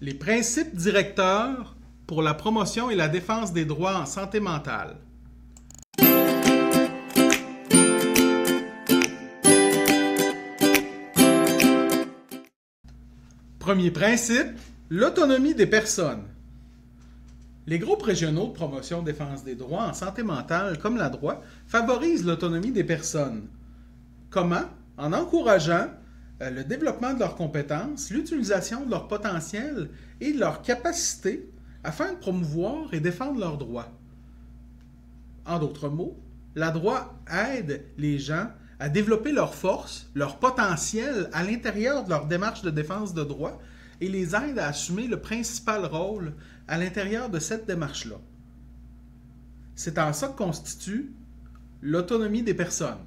Les principes directeurs pour la promotion et la défense des droits en santé mentale. Premier principe, l'autonomie des personnes. Les groupes régionaux de promotion défense des droits en santé mentale, comme la droit, favorisent l'autonomie des personnes. Comment? En encourageant le développement de leurs compétences, l'utilisation de leur potentiel et de leurs capacités afin de promouvoir et défendre leurs droits. En d'autres mots, la droit aide les gens à développer leurs forces, leur potentiel à l'intérieur de leur démarche de défense de droits et les aide à assumer le principal rôle à l'intérieur de cette démarche-là. C'est en ça que constitue l'autonomie des personnes.